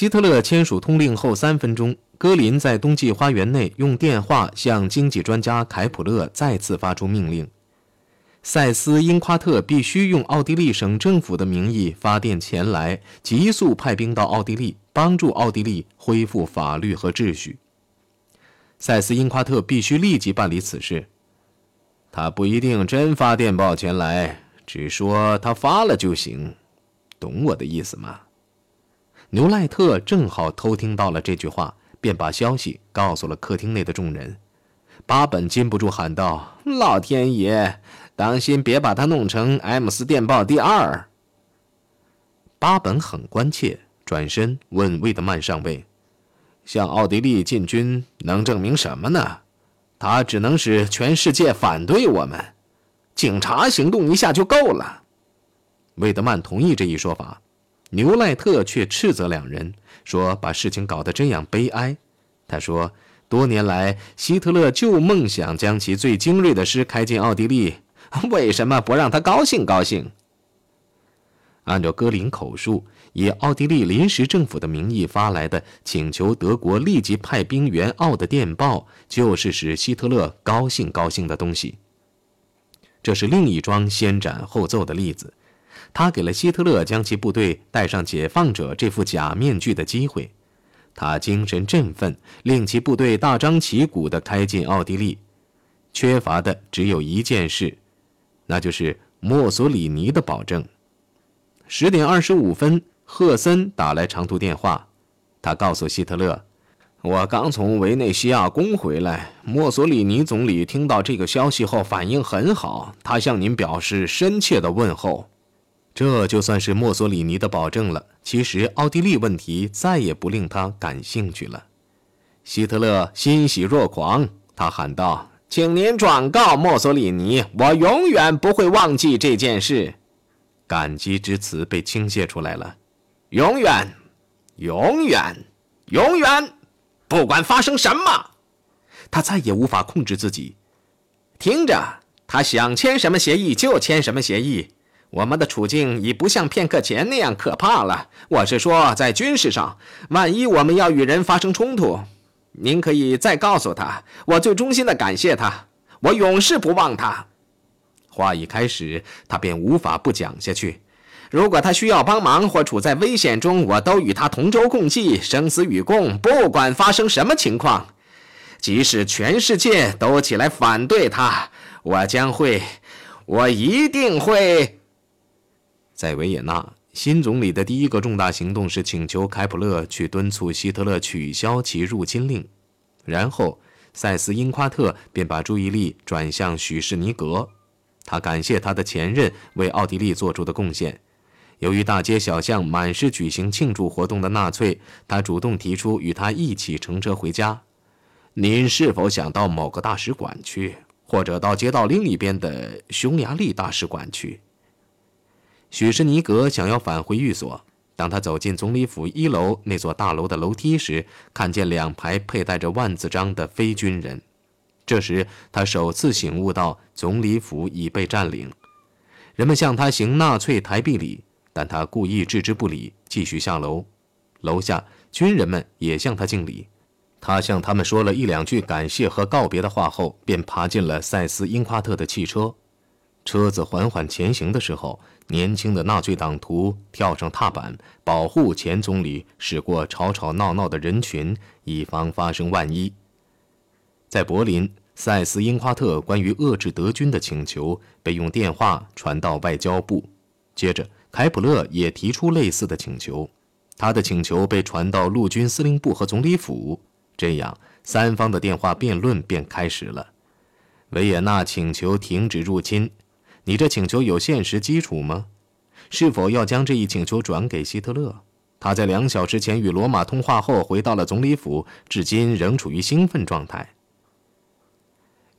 希特勒签署通令后三分钟，戈林在冬季花园内用电话向经济专家凯普勒再次发出命令：塞斯因夸特必须用奥地利省政府的名义发电前来，急速派兵到奥地利，帮助奥地利恢复法律和秩序。塞斯因夸特必须立即办理此事。他不一定真发电报前来，只说他发了就行，懂我的意思吗？牛赖特正好偷听到了这句话，便把消息告诉了客厅内的众人。巴本禁不住喊道：“老天爷，当心别把他弄成 M 斯电报第二！”巴本很关切，转身问魏德曼上尉：“向奥地利进军能证明什么呢？他只能使全世界反对我们，警察行动一下就够了。”魏德曼同意这一说法。牛赖特却斥责两人，说把事情搞得这样悲哀。他说，多年来希特勒就梦想将其最精锐的师开进奥地利，为什么不让他高兴高兴？按照戈林口述，以奥地利临时政府的名义发来的请求德国立即派兵援奥的电报，就是使希特勒高兴高兴的东西。这是另一桩先斩后奏的例子。他给了希特勒将其部队戴上解放者这副假面具的机会，他精神振奋，令其部队大张旗鼓地开进奥地利。缺乏的只有一件事，那就是墨索里尼的保证。十点二十五分，赫森打来长途电话，他告诉希特勒：“我刚从维内西亚宫回来，墨索里尼总理听到这个消息后反应很好，他向您表示深切的问候。”这就算是墨索里尼的保证了。其实，奥地利问题再也不令他感兴趣了。希特勒欣喜若狂，他喊道：“请您转告墨索里尼，我永远不会忘记这件事。”感激之词被倾泻出来了。永远，永远，永远，不管发生什么，他再也无法控制自己。听着，他想签什么协议就签什么协议。我们的处境已不像片刻前那样可怕了。我是说，在军事上，万一我们要与人发生冲突，您可以再告诉他，我最衷心的感谢他，我永世不忘他。话一开始，他便无法不讲下去。如果他需要帮忙或处在危险中，我都与他同舟共济，生死与共。不管发生什么情况，即使全世界都起来反对他，我将会，我一定会。在维也纳，新总理的第一个重大行动是请求开普勒去敦促希特勒取消其入侵令。然后，塞斯因夸特便把注意力转向许士尼格，他感谢他的前任为奥地利做出的贡献。由于大街小巷满是举行庆祝活动的纳粹，他主动提出与他一起乘车回家。您是否想到某个大使馆去，或者到街道另一边的匈牙利大使馆去？许士尼格想要返回寓所。当他走进总理府一楼那座大楼的楼梯时，看见两排佩戴着万字章的非军人。这时，他首次醒悟到总理府已被占领。人们向他行纳粹台币礼，但他故意置之不理，继续下楼。楼下，军人们也向他敬礼。他向他们说了一两句感谢和告别的话后，便爬进了塞斯因夸特的汽车。车子缓缓前行的时候。年轻的纳粹党徒跳上踏板，保护前总理驶过吵吵闹闹的人群，以防发生万一。在柏林，塞斯因夸特关于遏制德军的请求被用电话传到外交部，接着凯普勒也提出类似的请求，他的请求被传到陆军司令部和总理府，这样三方的电话辩论便开始了。维也纳请求停止入侵。你这请求有现实基础吗？是否要将这一请求转给希特勒？他在两小时前与罗马通话后回到了总理府，至今仍处于兴奋状态。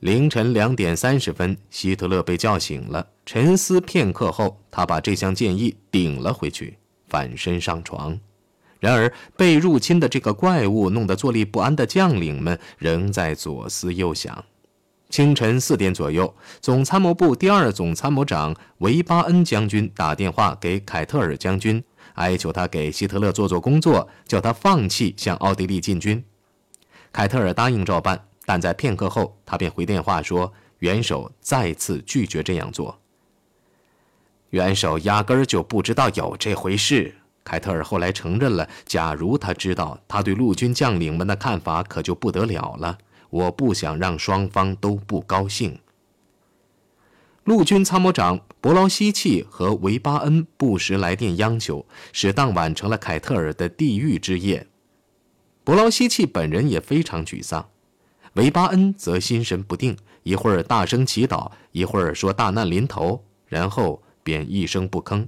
凌晨两点三十分，希特勒被叫醒了。沉思片刻后，他把这项建议顶了回去，反身上床。然而，被入侵的这个怪物弄得坐立不安的将领们仍在左思右想。清晨四点左右，总参谋部第二总参谋长维巴恩将军打电话给凯特尔将军，哀求他给希特勒做做工作，叫他放弃向奥地利进军。凯特尔答应照办，但在片刻后，他便回电话说，元首再次拒绝这样做。元首压根儿就不知道有这回事。凯特尔后来承认了，假如他知道，他对陆军将领们的看法可就不得了了。我不想让双方都不高兴。陆军参谋长伯劳希契和维巴恩不时来电央求，使当晚成了凯特尔的地狱之夜。伯劳希契本人也非常沮丧，维巴恩则心神不定，一会儿大声祈祷，一会儿说大难临头，然后便一声不吭。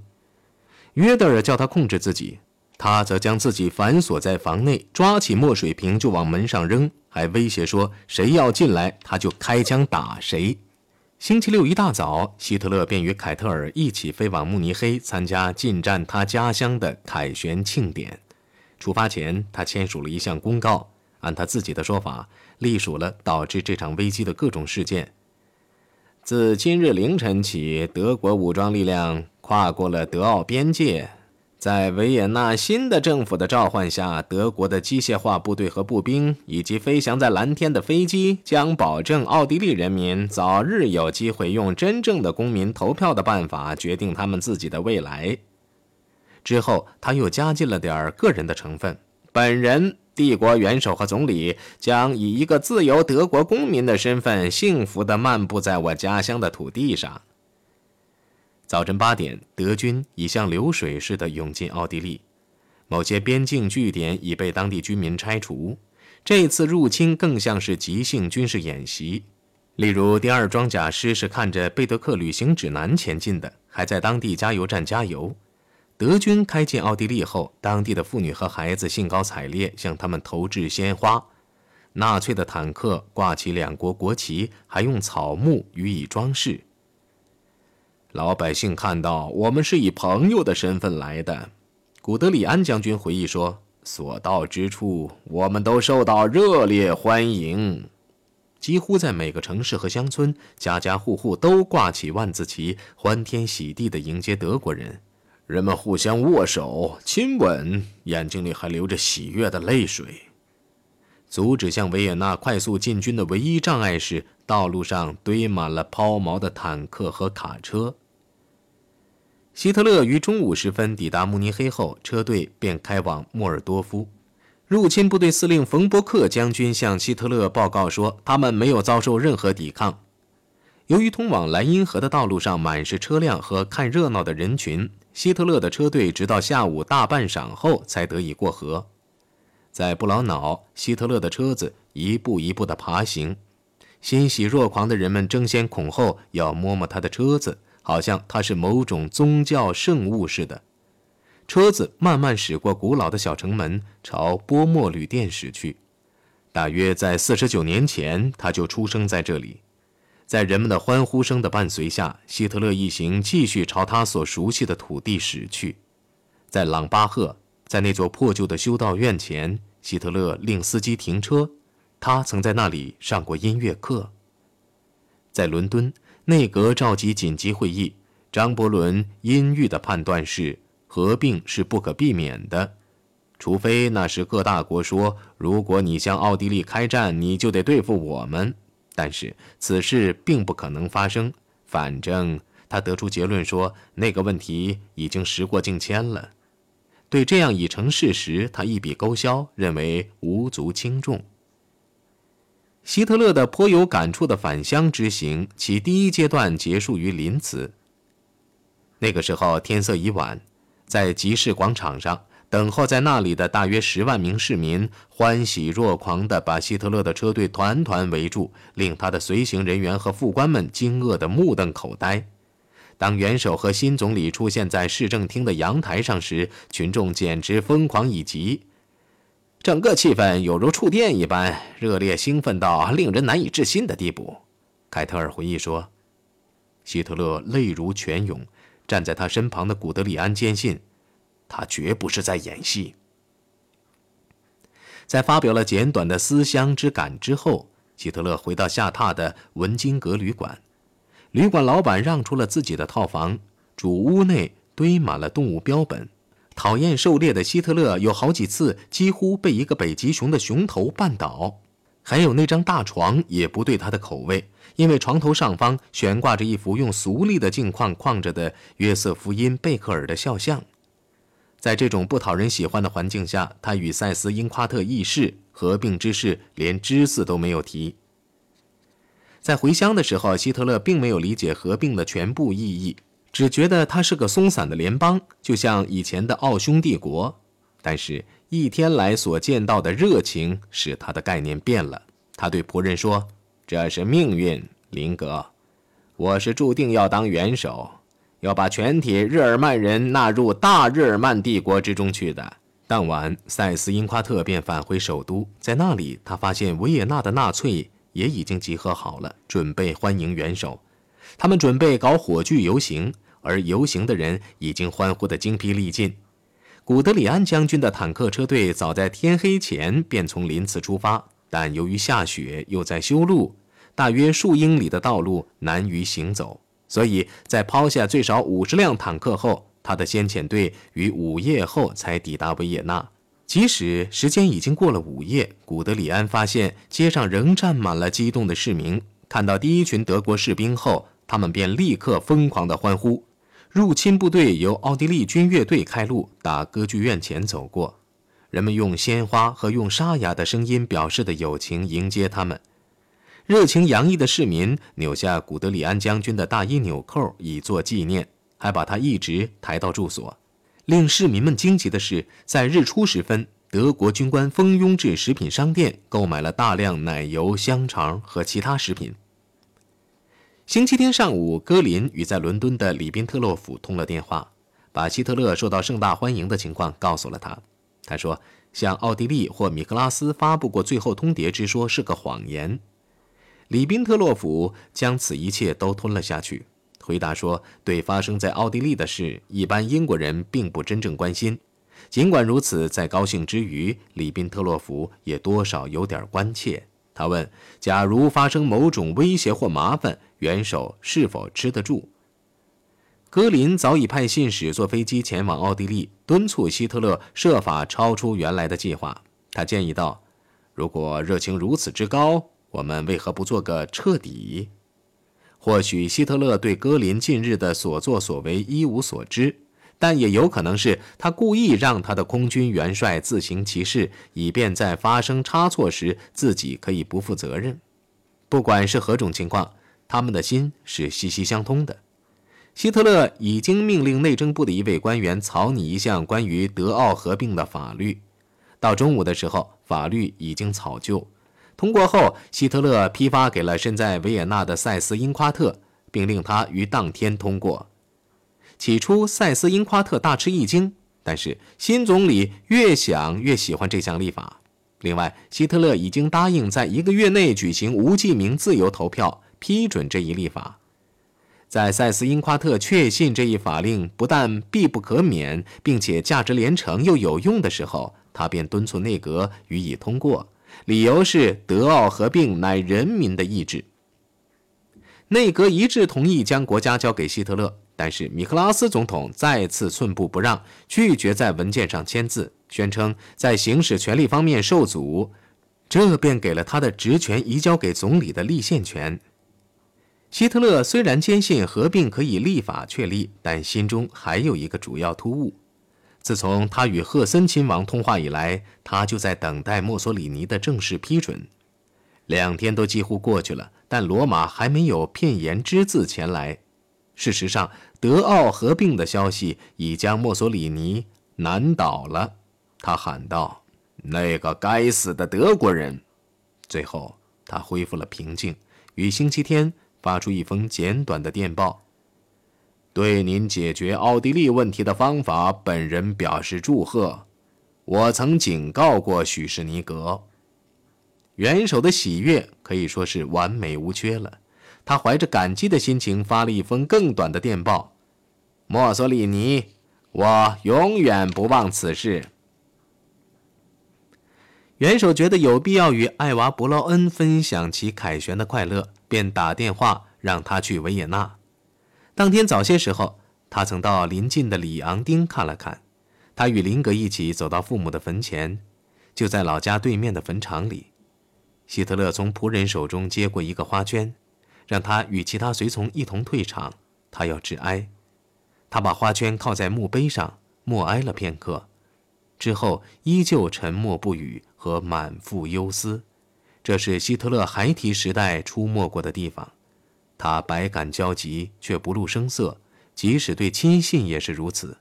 约德尔叫他控制自己，他则将自己反锁在房内，抓起墨水瓶就往门上扔，还威胁说：“谁要进来，他就开枪打谁。”星期六一大早，希特勒便与凯特尔一起飞往慕尼黑，参加进占他家乡的凯旋庆典。出发前，他签署了一项公告，按他自己的说法，隶属了导致这场危机的各种事件。自今日凌晨起，德国武装力量。跨过了德奥边界，在维也纳新的政府的召唤下，德国的机械化部队和步兵以及飞翔在蓝天的飞机将保证奥地利人民早日有机会用真正的公民投票的办法决定他们自己的未来。之后，他又加进了点个人的成分：本人，帝国元首和总理将以一个自由德国公民的身份，幸福地漫步在我家乡的土地上。早晨八点，德军已像流水似的涌进奥地利，某些边境据点已被当地居民拆除。这次入侵更像是即兴军事演习。例如，第二装甲师是看着贝德克旅行指南前进的，还在当地加油站加油。德军开进奥地利后，当地的妇女和孩子兴高采烈向他们投掷鲜花。纳粹的坦克挂起两国国旗，还用草木予以装饰。老百姓看到我们是以朋友的身份来的，古德里安将军回忆说：“所到之处，我们都受到热烈欢迎。几乎在每个城市和乡村，家家户户都挂起万字旗，欢天喜地地迎接德国人。人们互相握手、亲吻，眼睛里还流着喜悦的泪水。阻止向维也纳快速进军的唯一障碍是，道路上堆满了抛锚的坦克和卡车。”希特勒于中午时分抵达慕尼黑后，车队便开往莫尔多夫。入侵部队司令冯伯克将军向希特勒报告说，他们没有遭受任何抵抗。由于通往莱茵河的道路上满是车辆和看热闹的人群，希特勒的车队直到下午大半晌后才得以过河。在布劳瑙，希特勒的车子一步一步地爬行，欣喜若狂的人们争先恐后要摸摸他的车子。好像它是某种宗教圣物似的。车子慢慢驶过古老的小城门，朝波莫旅店驶去。大约在四十九年前，他就出生在这里。在人们的欢呼声的伴随下，希特勒一行继续朝他所熟悉的土地驶去。在朗巴赫，在那座破旧的修道院前，希特勒令司机停车。他曾在那里上过音乐课。在伦敦。内阁召集紧急会议，张伯伦阴郁的判断是：合并是不可避免的，除非那时各大国说，如果你向奥地利开战，你就得对付我们。但是此事并不可能发生。反正他得出结论说，那个问题已经时过境迁了。对这样已成事实，他一笔勾销，认为无足轻重。希特勒的颇有感触的返乡之行，其第一阶段结束于林茨。那个时候天色已晚，在集市广场上等候在那里的大约十万名市民，欢喜若狂地把希特勒的车队团团围住，令他的随行人员和副官们惊愕得目瞪口呆。当元首和新总理出现在市政厅的阳台上时，群众简直疯狂以极。整个气氛有如触电一般热烈，兴奋到令人难以置信的地步。凯特尔回忆说：“希特勒泪如泉涌，站在他身旁的古德里安坚信，他绝不是在演戏。”在发表了简短的思乡之感之后，希特勒回到下榻的文津阁旅馆。旅馆老板让出了自己的套房，主屋内堆满了动物标本。讨厌狩猎的希特勒有好几次几乎被一个北极熊的熊头绊倒，还有那张大床也不对他的口味，因为床头上方悬挂着一幅用俗丽的镜框框着的约瑟夫因贝克尔的肖像。在这种不讨人喜欢的环境下，他与塞斯因夸特议事合并之事连只字都没有提。在回乡的时候，希特勒并没有理解合并的全部意义。只觉得他是个松散的联邦，就像以前的奥匈帝国。但是，一天来所见到的热情使他的概念变了。他对仆人说：“这是命运，林格。我是注定要当元首，要把全体日耳曼人纳入大日耳曼帝国之中去的。”当晚，塞斯因夸特便返回首都，在那里，他发现维也纳的纳粹也已经集合好了，准备欢迎元首。他们准备搞火炬游行。而游行的人已经欢呼得精疲力尽。古德里安将军的坦克车队早在天黑前便从林茨出发，但由于下雪又在修路，大约数英里的道路难于行走，所以在抛下最少五十辆坦克后，他的先遣队于午夜后才抵达维也纳。即使时间已经过了午夜，古德里安发现街上仍站满了激动的市民。看到第一群德国士兵后，他们便立刻疯狂地欢呼。入侵部队由奥地利军乐队开路，打歌剧院前走过。人们用鲜花和用沙哑的声音表示的友情迎接他们。热情洋溢的市民扭下古德里安将军的大衣纽扣以作纪念，还把他一直抬到住所。令市民们惊奇的是，在日出时分，德国军官蜂拥至食品商店，购买了大量奶油、香肠和其他食品。星期天上午，戈林与在伦敦的里宾特洛甫通了电话，把希特勒受到盛大欢迎的情况告诉了他。他说，向奥地利或米克拉斯发布过最后通牒之说是个谎言。里宾特洛甫将此一切都吞了下去，回答说，对发生在奥地利的事，一般英国人并不真正关心。尽管如此，在高兴之余，里宾特洛甫也多少有点关切。他问：“假如发生某种威胁或麻烦，元首是否吃得住？”格林早已派信使坐飞机前往奥地利，敦促希特勒设法超出原来的计划。他建议道：“如果热情如此之高，我们为何不做个彻底？”或许希特勒对格林近日的所作所为一无所知。但也有可能是他故意让他的空军元帅自行其事，以便在发生差错时自己可以不负责任。不管是何种情况，他们的心是息息相通的。希特勒已经命令内政部的一位官员草拟一项关于德奥合并的法律。到中午的时候，法律已经草就。通过后，希特勒批发给了身在维也纳的塞斯因夸特，并令他于当天通过。起初，塞斯因夸特大吃一惊，但是新总理越想越喜欢这项立法。另外，希特勒已经答应在一个月内举行无记名自由投票，批准这一立法。在塞斯因夸特确信这一法令不但必不可免，并且价值连城又有用的时候，他便敦促内阁予以通过，理由是德奥合并乃人民的意志。内阁一致同意将国家交给希特勒。但是米克拉斯总统再次寸步不让，拒绝在文件上签字，宣称在行使权力方面受阻，这便给了他的职权移交给总理的立宪权。希特勒虽然坚信合并可以立法确立，但心中还有一个主要突兀：自从他与赫森亲王通话以来，他就在等待墨索里尼的正式批准。两天都几乎过去了，但罗马还没有片言之字前来。事实上，德奥合并的消息已将墨索里尼难倒了。他喊道：“那个该死的德国人！”最后，他恢复了平静，于星期天发出一封简短的电报：“对您解决奥地利问题的方法，本人表示祝贺。我曾警告过许士尼格。”元首的喜悦可以说是完美无缺了。他怀着感激的心情发了一封更短的电报：“墨索里尼，我永远不忘此事。”元首觉得有必要与艾娃·伯劳恩分享其凯旋的快乐，便打电话让他去维也纳。当天早些时候，他曾到邻近的里昂丁看了看。他与林格一起走到父母的坟前，就在老家对面的坟场里。希特勒从仆人手中接过一个花圈，让他与其他随从一同退场。他要致哀。他把花圈靠在墓碑上，默哀了片刻，之后依旧沉默不语和满腹忧思。这是希特勒孩提时代出没过的地方。他百感交集，却不露声色，即使对亲信也是如此。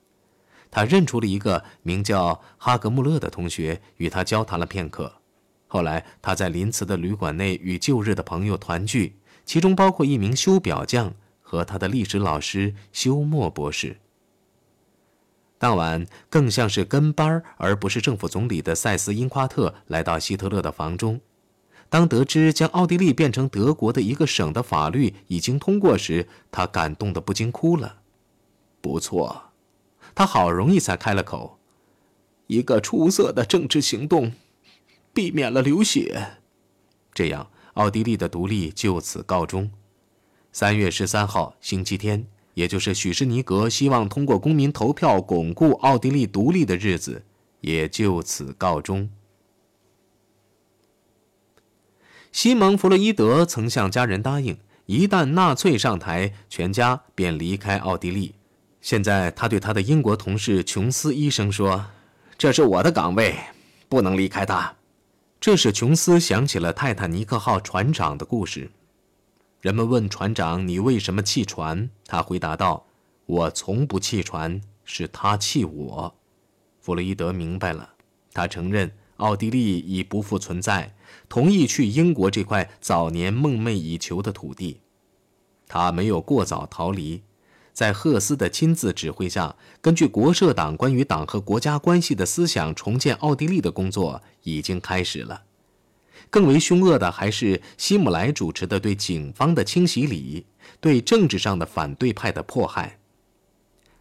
他认出了一个名叫哈格穆勒的同学，与他交谈了片刻。后来，他在林茨的旅馆内与旧日的朋友团聚，其中包括一名修表匠和他的历史老师休谟博士。当晚，更像是跟班而不是政府总理的塞斯·因夸特来到希特勒的房中。当得知将奥地利变成德国的一个省的法律已经通过时，他感动得不禁哭了。不错。他好容易才开了口：“一个出色的政治行动，避免了流血。”这样，奥地利的独立就此告终。三月十三号，星期天，也就是许施尼格希望通过公民投票巩固奥地利独立的日子，也就此告终。西蒙·弗洛伊德曾向家人答应，一旦纳粹上台，全家便离开奥地利。现在，他对他的英国同事琼斯医生说：“这是我的岗位，不能离开他。”这使琼斯想起了泰坦尼克号船长的故事。人们问船长：“你为什么弃船？”他回答道：“我从不弃船，是他弃我。”弗洛伊德明白了，他承认奥地利已不复存在，同意去英国这块早年梦寐以求的土地。他没有过早逃离。在赫斯的亲自指挥下，根据国社党关于党和国家关系的思想重建奥地利的工作已经开始了。更为凶恶的还是希姆莱主持的对警方的清洗礼，对政治上的反对派的迫害。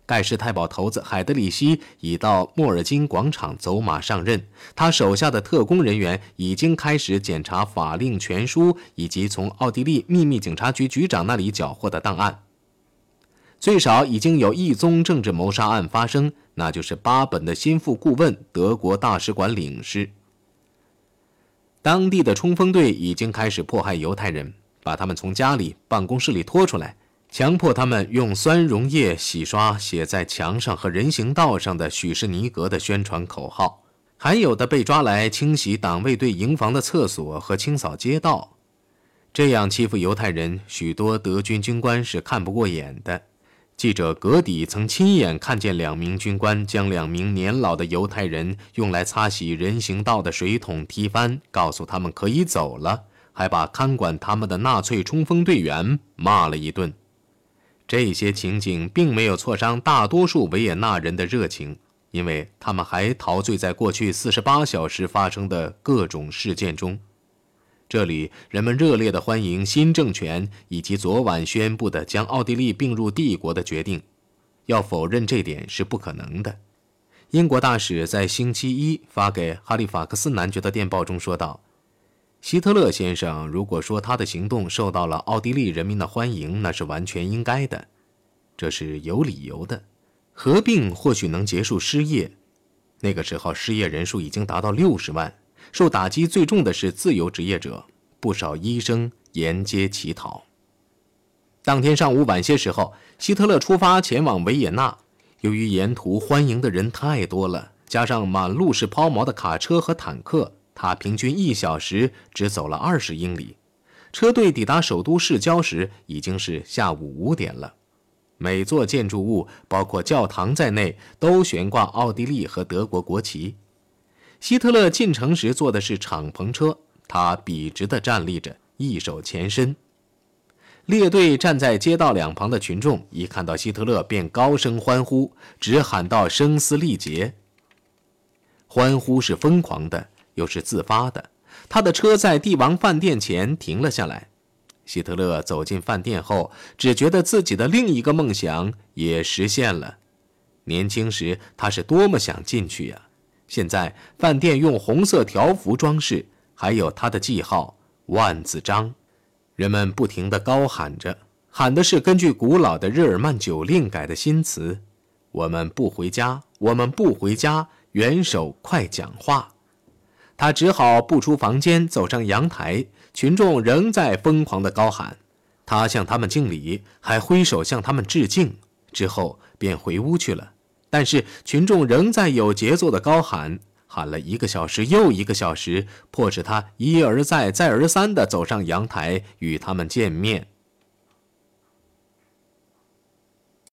盖世太保头子海德里希已到莫尔金广场走马上任，他手下的特工人员已经开始检查法令全书以及从奥地利秘密警察局局长那里缴获的档案。最少已经有一宗政治谋杀案发生，那就是巴本的心腹顾问、德国大使馆领事。当地的冲锋队已经开始迫害犹太人，把他们从家里、办公室里拖出来，强迫他们用酸溶液洗刷写在墙上和人行道上的许士尼格的宣传口号。还有的被抓来清洗党卫队营房的厕所和清扫街道。这样欺负犹太人，许多德军军官是看不过眼的。记者格底曾亲眼看见两名军官将两名年老的犹太人用来擦洗人行道的水桶踢翻，告诉他们可以走了，还把看管他们的纳粹冲锋队员骂了一顿。这些情景并没有挫伤大多数维也纳人的热情，因为他们还陶醉在过去四十八小时发生的各种事件中。这里，人们热烈地欢迎新政权以及昨晚宣布的将奥地利并入帝国的决定。要否认这点是不可能的。英国大使在星期一发给哈利法克斯男爵的电报中说道：“希特勒先生如果说他的行动受到了奥地利人民的欢迎，那是完全应该的，这是有理由的。合并或许能结束失业，那个时候失业人数已经达到六十万。”受打击最重的是自由职业者，不少医生沿街乞讨。当天上午晚些时候，希特勒出发前往维也纳。由于沿途欢迎的人太多了，加上满路是抛锚的卡车和坦克，他平均一小时只走了二十英里。车队抵达首都市郊时，已经是下午五点了。每座建筑物，包括教堂在内，都悬挂奥地利和德国国旗。希特勒进城时坐的是敞篷车，他笔直地站立着，一手前伸。列队站在街道两旁的群众一看到希特勒，便高声欢呼，直喊到声嘶力竭。欢呼是疯狂的，又是自发的。他的车在帝王饭店前停了下来。希特勒走进饭店后，只觉得自己的另一个梦想也实现了。年轻时，他是多么想进去呀！现在饭店用红色条幅装饰，还有他的记号“万字章”。人们不停地高喊着，喊的是根据古老的日耳曼酒令改的新词：“我们不回家，我们不回家，元首快讲话。”他只好步出房间，走上阳台。群众仍在疯狂地高喊，他向他们敬礼，还挥手向他们致敬，之后便回屋去了。但是群众仍在有节奏地高喊，喊了一个小时又一个小时，迫使他一而再、再而三地走上阳台与他们见面。